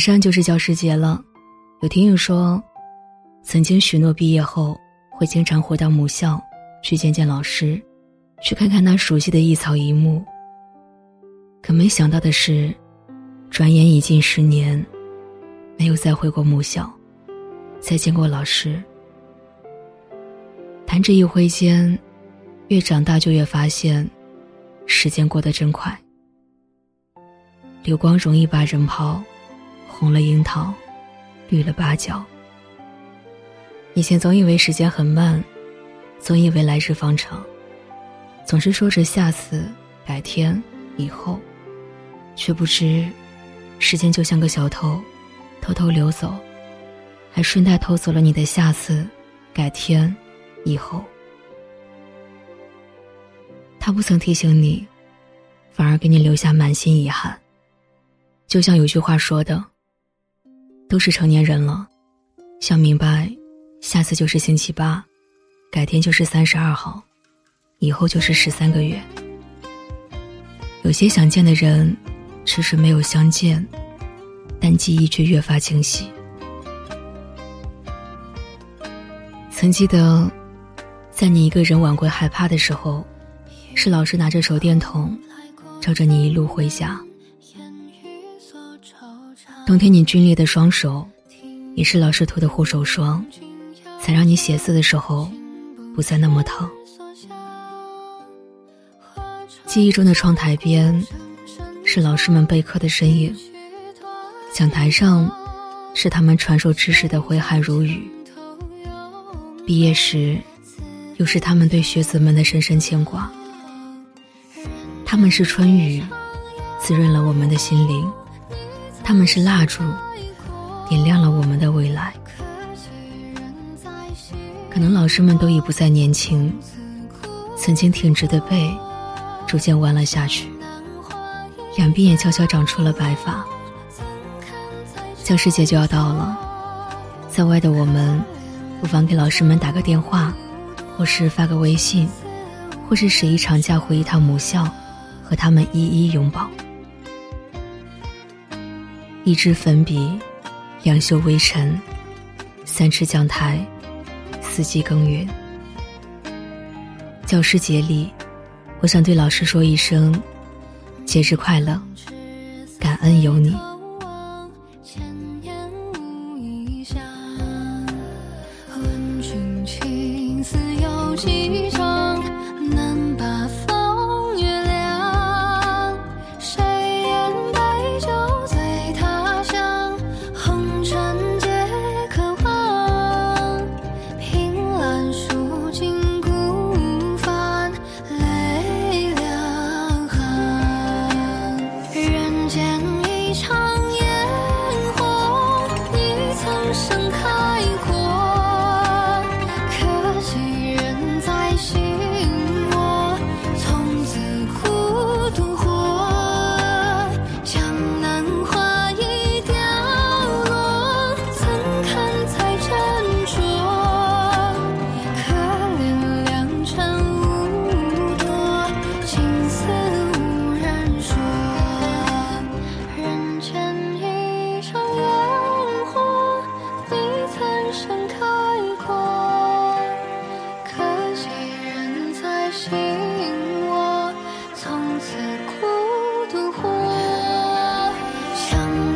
马上就是教师节了，有听友说，曾经许诺毕业后会经常回到母校去见见老师，去看看那熟悉的一草一木。可没想到的是，转眼已近十年，没有再回过母校，再见过老师。弹指一挥间，越长大就越发现，时间过得真快。流光容易把人抛，红了樱桃，绿了芭蕉。以前总以为时间很慢，总以为来日方长，总是说着下次、改天、以后，却不知，时间就像个小偷，偷偷溜走，还顺带偷走了你的下次、改天。以后，他不曾提醒你，反而给你留下满心遗憾。就像有句话说的：“都是成年人了，想明白，下次就是星期八，改天就是三十二号，以后就是十三个月。”有些想见的人，迟迟没有相见，但记忆却越发清晰。曾记得。在你一个人晚归害怕的时候，是老师拿着手电筒，照着你一路回家。冬天你皲裂的双手，也是老师涂的护手霜，才让你写字的时候不再那么疼。记忆中的窗台边，是老师们备课的身影。讲台上，是他们传授知识的挥汗如雨。毕业时。又是他们对学子们的深深牵挂。他们是春雨，滋润了我们的心灵；他们是蜡烛，点亮了我们的未来。可能老师们都已不再年轻，曾经挺直的背，逐渐弯了下去，两鬓也悄悄长出了白发。教师节就要到了，在外的我们，不妨给老师们打个电话。或是发个微信，或是十一长假回一趟母校，和他们一一拥抱。一支粉笔两袖微尘三尺讲台四季耕耘。教师节里我想对老师说一声节日快乐感恩有你。千年问君青丝有几丈 some